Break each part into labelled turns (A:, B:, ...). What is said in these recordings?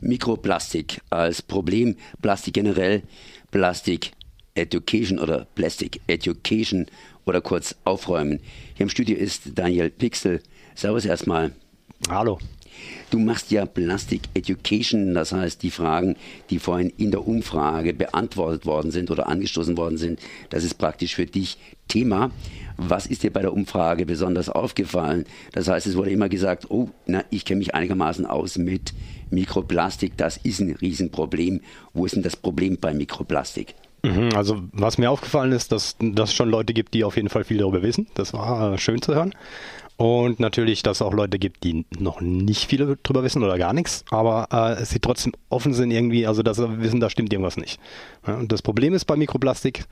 A: Mikroplastik als Problem, Plastik generell, Plastik Education oder Plastic Education oder kurz aufräumen. Hier im Studio ist Daniel Pixel. Servus erstmal.
B: Hallo.
A: Du machst ja Plastic Education, das heißt die Fragen, die vorhin in der Umfrage beantwortet worden sind oder angestoßen worden sind, das ist praktisch für dich Thema. Was ist dir bei der Umfrage besonders aufgefallen? Das heißt, es wurde immer gesagt, oh, na, ich kenne mich einigermaßen aus mit Mikroplastik, das ist ein Riesenproblem. Wo ist denn das Problem bei Mikroplastik?
B: Mhm, also was mir aufgefallen ist, dass es schon Leute gibt, die auf jeden Fall viel darüber wissen. Das war äh, schön zu hören. Und natürlich, dass es auch Leute gibt, die noch nicht viel darüber wissen oder gar nichts, aber äh, sie trotzdem offen sind irgendwie, also dass sie wissen, da stimmt irgendwas nicht. Ja, und das Problem ist bei Mikroplastik,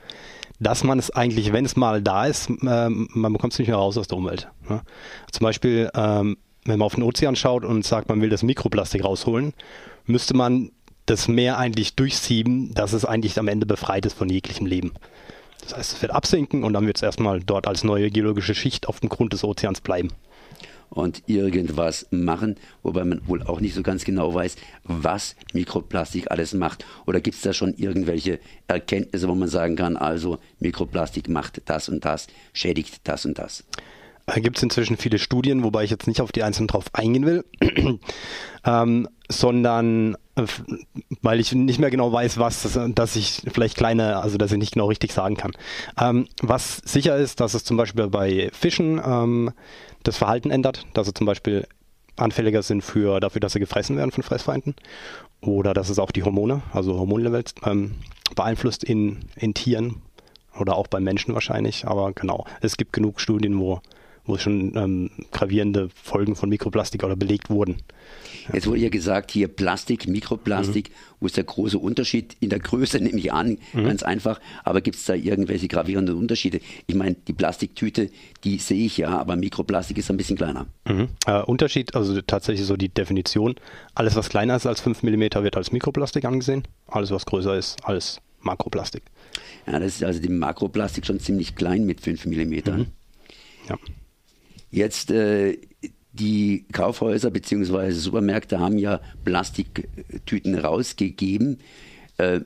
B: dass man es eigentlich, wenn es mal da ist, äh, man bekommt es nicht mehr raus aus der Umwelt. Ja. Zum Beispiel, ähm, wenn man auf den Ozean schaut und sagt, man will das Mikroplastik rausholen, müsste man das Meer eigentlich durchsieben, dass es eigentlich am Ende befreit ist von jeglichem Leben. Das heißt, es wird absinken und dann wird es erstmal dort als neue geologische Schicht auf dem Grund des Ozeans bleiben.
A: Und irgendwas machen, wobei man wohl auch nicht so ganz genau weiß, was Mikroplastik alles macht. Oder gibt es da schon irgendwelche Erkenntnisse, wo man sagen kann, also Mikroplastik macht das und das, schädigt das und das?
B: Da gibt es inzwischen viele Studien, wobei ich jetzt nicht auf die einzelnen drauf eingehen will, ähm, sondern äh, weil ich nicht mehr genau weiß, was, dass ich vielleicht kleine, also dass ich nicht genau richtig sagen kann. Ähm, was sicher ist, dass es zum Beispiel bei Fischen ähm, das Verhalten ändert, dass sie zum Beispiel anfälliger sind für, dafür, dass sie gefressen werden von Fressfeinden oder dass es auch die Hormone, also Hormonlevels ähm, beeinflusst in, in Tieren oder auch bei Menschen wahrscheinlich, aber genau, es gibt genug Studien, wo wo schon ähm, gravierende Folgen von Mikroplastik oder belegt wurden.
A: Jetzt wurde ja gesagt, hier Plastik, Mikroplastik, mhm. wo ist der große Unterschied? In der Größe nehme ich an, mhm. ganz einfach, aber gibt es da irgendwelche gravierenden Unterschiede? Ich meine, die Plastiktüte, die sehe ich ja, aber Mikroplastik ist ein bisschen kleiner.
B: Mhm. Äh, Unterschied, also tatsächlich so die Definition, alles was kleiner ist als 5 mm wird als Mikroplastik angesehen, alles was größer ist als Makroplastik.
A: Ja, das ist also die Makroplastik schon ziemlich klein mit 5 mm. Mhm. Ja. Jetzt äh, die Kaufhäuser bzw. Supermärkte haben ja Plastiktüten rausgegeben, äh,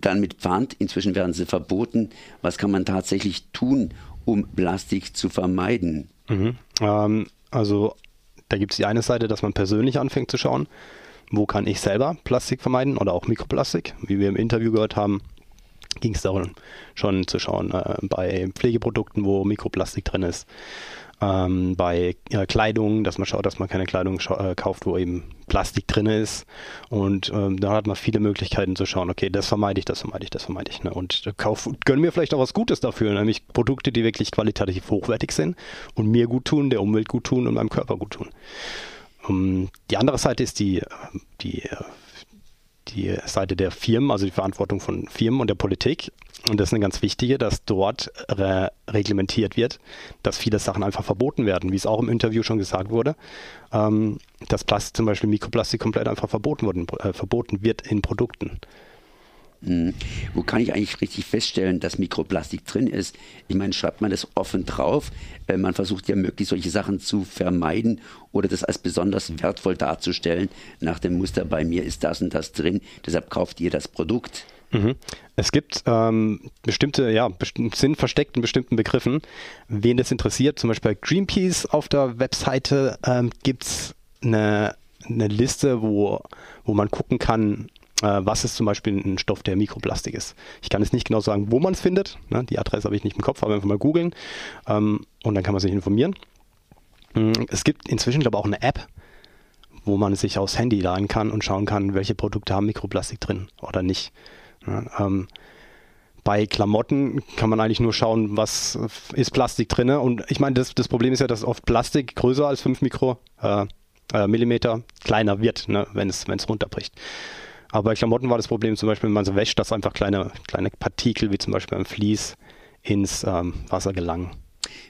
A: dann mit Pfand. Inzwischen werden sie verboten. Was kann man tatsächlich tun, um Plastik zu vermeiden?
B: Mhm. Ähm, also da gibt es die eine Seite, dass man persönlich anfängt zu schauen, wo kann ich selber Plastik vermeiden oder auch Mikroplastik. Wie wir im Interview gehört haben, ging es darum, schon zu schauen äh, bei Pflegeprodukten, wo Mikroplastik drin ist ähm, bei äh, Kleidung, dass man schaut, dass man keine Kleidung äh, kauft, wo eben Plastik drin ist. Und ähm, da hat man viele Möglichkeiten zu schauen, okay, das vermeide ich, das vermeide ich, das vermeide ich. Ne? Und äh, kauf, gönne mir vielleicht auch was Gutes dafür, nämlich Produkte, die wirklich qualitativ hochwertig sind und mir gut tun, der Umwelt gut tun und meinem Körper gut tun. Um, ähm, die andere Seite ist die, die die Seite der Firmen, also die Verantwortung von Firmen und der Politik. Und das ist eine ganz wichtige, dass dort re reglementiert wird, dass viele Sachen einfach verboten werden, wie es auch im Interview schon gesagt wurde, ähm, dass Plastik, zum Beispiel Mikroplastik komplett einfach verboten, worden, äh, verboten wird in Produkten.
A: Hm. Wo kann ich eigentlich richtig feststellen, dass Mikroplastik drin ist? Ich meine, schreibt man das offen drauf? Äh, man versucht ja möglichst solche Sachen zu vermeiden oder das als besonders wertvoll darzustellen. Nach dem Muster, bei mir ist das und das drin, deshalb kauft ihr das Produkt.
B: Mhm. Es gibt ähm, bestimmte, ja, sind versteckt in bestimmten Begriffen. Wen das interessiert, zum Beispiel bei Greenpeace auf der Webseite ähm, gibt es eine, eine Liste, wo, wo man gucken kann, was ist zum Beispiel ein Stoff, der Mikroplastik ist. Ich kann jetzt nicht genau sagen, wo man es findet. Ne? Die Adresse habe ich nicht im Kopf, aber einfach mal googeln ähm, und dann kann man sich informieren. Mm, es gibt inzwischen, glaube ich, auch eine App, wo man sich aufs Handy laden kann und schauen kann, welche Produkte haben Mikroplastik drin oder nicht. Ja, ähm, bei Klamotten kann man eigentlich nur schauen, was ist Plastik drin. Und ich meine, das, das Problem ist ja, dass oft Plastik größer als 5 Mikro, äh, äh, Millimeter kleiner wird, ne, wenn es runterbricht. Aber bei Klamotten war das Problem zum Beispiel, wenn man so wäscht, dass einfach kleine, kleine Partikel, wie zum Beispiel beim Vlies, ins ähm, Wasser gelangen.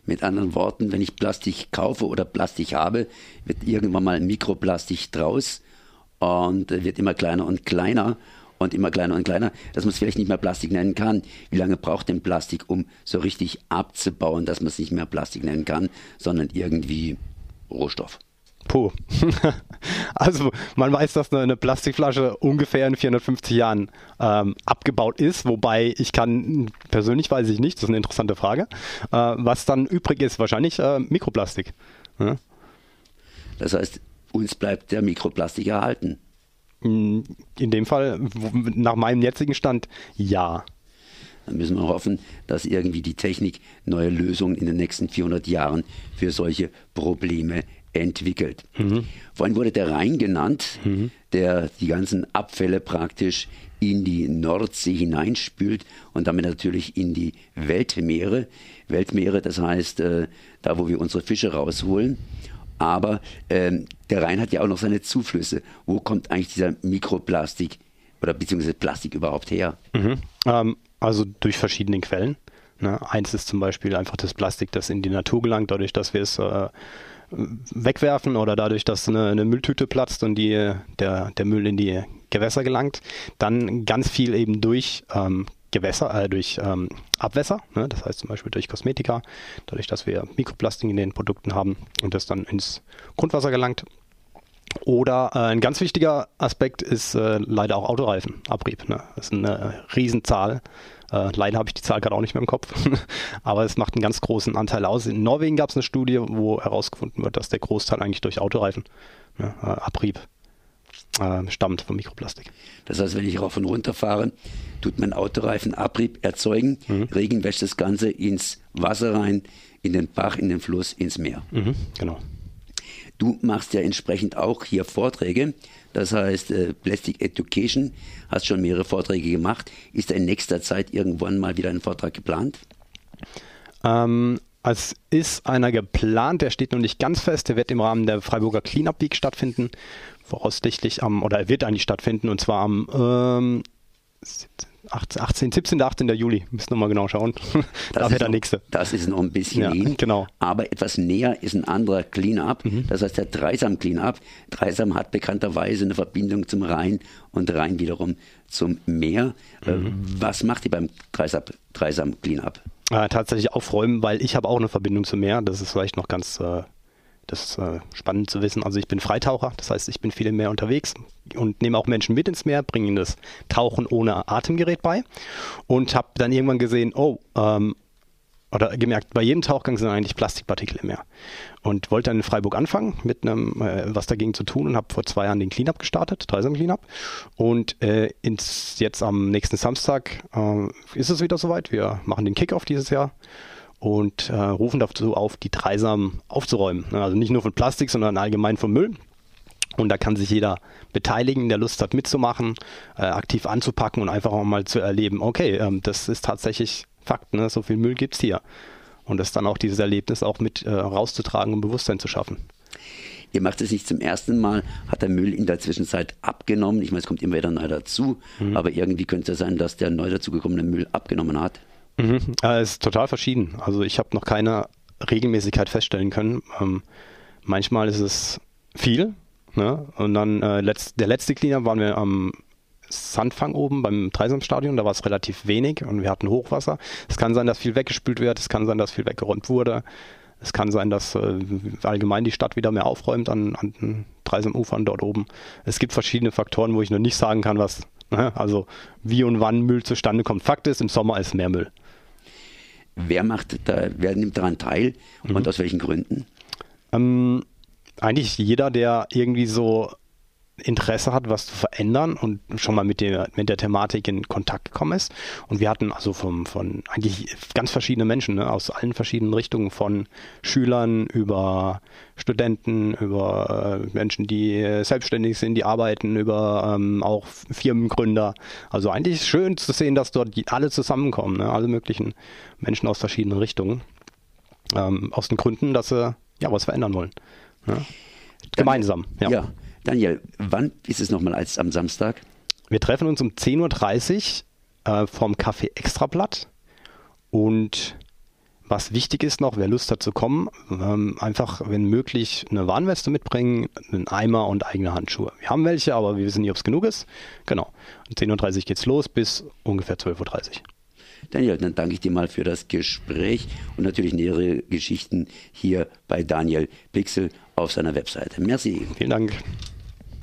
A: Mit anderen Worten, wenn ich Plastik kaufe oder Plastik habe, wird irgendwann mal Mikroplastik draus und wird immer kleiner und kleiner und immer kleiner und kleiner, dass man es vielleicht nicht mehr Plastik nennen kann. Wie lange braucht denn Plastik, um so richtig abzubauen, dass man es nicht mehr Plastik nennen kann, sondern irgendwie Rohstoff?
B: Puh. also man weiß, dass eine, eine, Plastikflasche ungefähr in 450 Jahren ähm, abgebaut ist, wobei ich kann, persönlich weiß ich nicht, das ist eine interessante Frage. Äh, was dann übrig ist, wahrscheinlich äh, Mikroplastik. Ja?
A: Das heißt, uns bleibt der Mikroplastik erhalten.
B: In dem Fall, nach meinem jetzigen Stand, ja.
A: Dann müssen wir hoffen, dass irgendwie die Technik neue Lösungen in den nächsten 400 Jahren für solche Probleme entwickelt. Mhm. Vorhin wurde der Rhein genannt, mhm. der die ganzen Abfälle praktisch in die Nordsee hineinspült und damit natürlich in die Weltmeere. Weltmeere, das heißt, äh, da wo wir unsere Fische rausholen. Aber ähm, der Rhein hat ja auch noch seine Zuflüsse. Wo kommt eigentlich dieser Mikroplastik oder beziehungsweise Plastik überhaupt her?
B: Mhm. Ähm, also durch verschiedene Quellen. Ne? Eins ist zum Beispiel einfach das Plastik, das in die Natur gelangt, dadurch, dass wir es äh, wegwerfen oder dadurch, dass eine, eine, Mülltüte platzt und die, der, der Müll in die Gewässer gelangt. Dann ganz viel eben durch ähm, Gewässer, äh, durch ähm, Abwässer, ne? das heißt zum Beispiel durch Kosmetika, dadurch, dass wir Mikroplastik in den Produkten haben und das dann ins Grundwasser gelangt. Oder äh, ein ganz wichtiger Aspekt ist äh, leider auch Autoreifenabrieb. Ne? Das ist eine Riesenzahl. Äh, leider habe ich die Zahl gerade auch nicht mehr im Kopf, aber es macht einen ganz großen Anteil aus. In Norwegen gab es eine Studie, wo herausgefunden wird, dass der Großteil eigentlich durch Autoreifenabrieb ne, äh, stammt vom Mikroplastik.
A: Das heißt, wenn ich rauf und runter fahre, tut mein Autoreifen Abrieb erzeugen, mhm. Regen wäscht das Ganze ins Wasser rein, in den Bach, in den Fluss, ins Meer.
B: Mhm, genau.
A: Du machst ja entsprechend auch hier Vorträge, das heißt äh, Plastic Education, hast schon mehrere Vorträge gemacht. Ist in nächster Zeit irgendwann mal wieder ein Vortrag geplant?
B: Ähm, es ist einer geplant, der steht noch nicht ganz fest. Der wird im Rahmen der Freiburger Cleanup Week stattfinden. Voraussichtlich am, oder er wird eigentlich stattfinden, und zwar am ähm, 18, 17. 18. Juli. Müssen wir mal genau schauen.
A: da wäre der nächste. Das ist noch ein bisschen ja, hin.
B: Genau.
A: Aber etwas näher ist ein anderer Cleanup. Mhm. Das heißt der Dreisam Cleanup. Dreisam hat bekannterweise eine Verbindung zum Rhein und Rhein wiederum zum Meer. Äh, mhm. Was macht ihr beim Dreisam, Dreisam Cleanup?
B: Äh, tatsächlich aufräumen, weil ich habe auch eine Verbindung zum Meer. Das ist vielleicht noch ganz äh, das ist äh, spannend zu wissen. Also ich bin Freitaucher, das heißt, ich bin viel im Meer unterwegs und nehme auch Menschen mit ins Meer, bringe ihnen das Tauchen ohne Atemgerät bei und habe dann irgendwann gesehen, oh, ähm, oder gemerkt, bei jedem Tauchgang sind eigentlich Plastikpartikel im Meer. Und wollte dann in Freiburg anfangen, mit einem, äh, was dagegen zu tun und habe vor zwei Jahren den Cleanup gestartet, Dreisam Cleanup. Und äh, ins, jetzt am nächsten Samstag äh, ist es wieder soweit. Wir machen den Kickoff dieses Jahr und äh, rufen dazu auf, die Dreisam aufzuräumen. Ne, also nicht nur von Plastik, sondern allgemein vom Müll. Und da kann sich jeder beteiligen, der Lust hat mitzumachen, äh, aktiv anzupacken und einfach auch mal zu erleben, okay, ähm, das ist tatsächlich Fakt, ne? so viel Müll gibt es hier. Und das dann auch dieses Erlebnis auch mit äh, rauszutragen und Bewusstsein zu schaffen.
A: Ihr macht es nicht zum ersten Mal, hat der Müll in der Zwischenzeit abgenommen. Ich meine, es kommt immer wieder neu dazu, mhm. aber irgendwie könnte es sein, dass der neu dazugekommene Müll abgenommen hat.
B: Mhm. Äh, ist total verschieden. Also ich habe noch keine Regelmäßigkeit feststellen können. Ähm, manchmal ist es viel. Ne? Und dann äh, letzt, der letzte Cleaner waren wir am Sandfang oben beim Dreisamstadion, da war es relativ wenig und wir hatten Hochwasser. Es kann sein, dass viel weggespült wird, es kann sein, dass viel weggeräumt wurde. Es kann sein, dass äh, allgemein die Stadt wieder mehr aufräumt an, an Dreisamufern dort oben. Es gibt verschiedene Faktoren, wo ich noch nicht sagen kann, was, ne? also wie und wann Müll zustande kommt. Fakt ist, im Sommer ist mehr Müll.
A: Wer macht da, wer nimmt daran teil und mhm. aus welchen Gründen?
B: Ähm, eigentlich jeder, der irgendwie so Interesse hat, was zu verändern und schon mal mit der, mit der Thematik in Kontakt gekommen ist. Und wir hatten also vom, von eigentlich ganz verschiedene Menschen ne, aus allen verschiedenen Richtungen, von Schülern über Studenten, über äh, Menschen, die selbstständig sind, die arbeiten, über ähm, auch Firmengründer. Also eigentlich schön zu sehen, dass dort alle zusammenkommen, ne, alle möglichen Menschen aus verschiedenen Richtungen. Ähm, aus den Gründen, dass sie ja was verändern wollen. Ne? Gemeinsam.
A: ja. ja. Daniel, wann ist es nochmal als am Samstag?
B: Wir treffen uns um 10.30 Uhr äh, vom Café Extrablatt. Und was wichtig ist noch, wer Lust hat zu kommen, ähm, einfach, wenn möglich, eine Warnweste mitbringen, einen Eimer und eigene Handschuhe. Wir haben welche, aber wir wissen nicht, ob es genug ist. Genau. Um 10.30 Uhr geht's los bis ungefähr 12.30 Uhr.
A: Daniel, dann danke ich dir mal für das Gespräch und natürlich nähere Geschichten hier bei Daniel Pixel auf seiner Webseite. Merci.
B: Vielen Dank.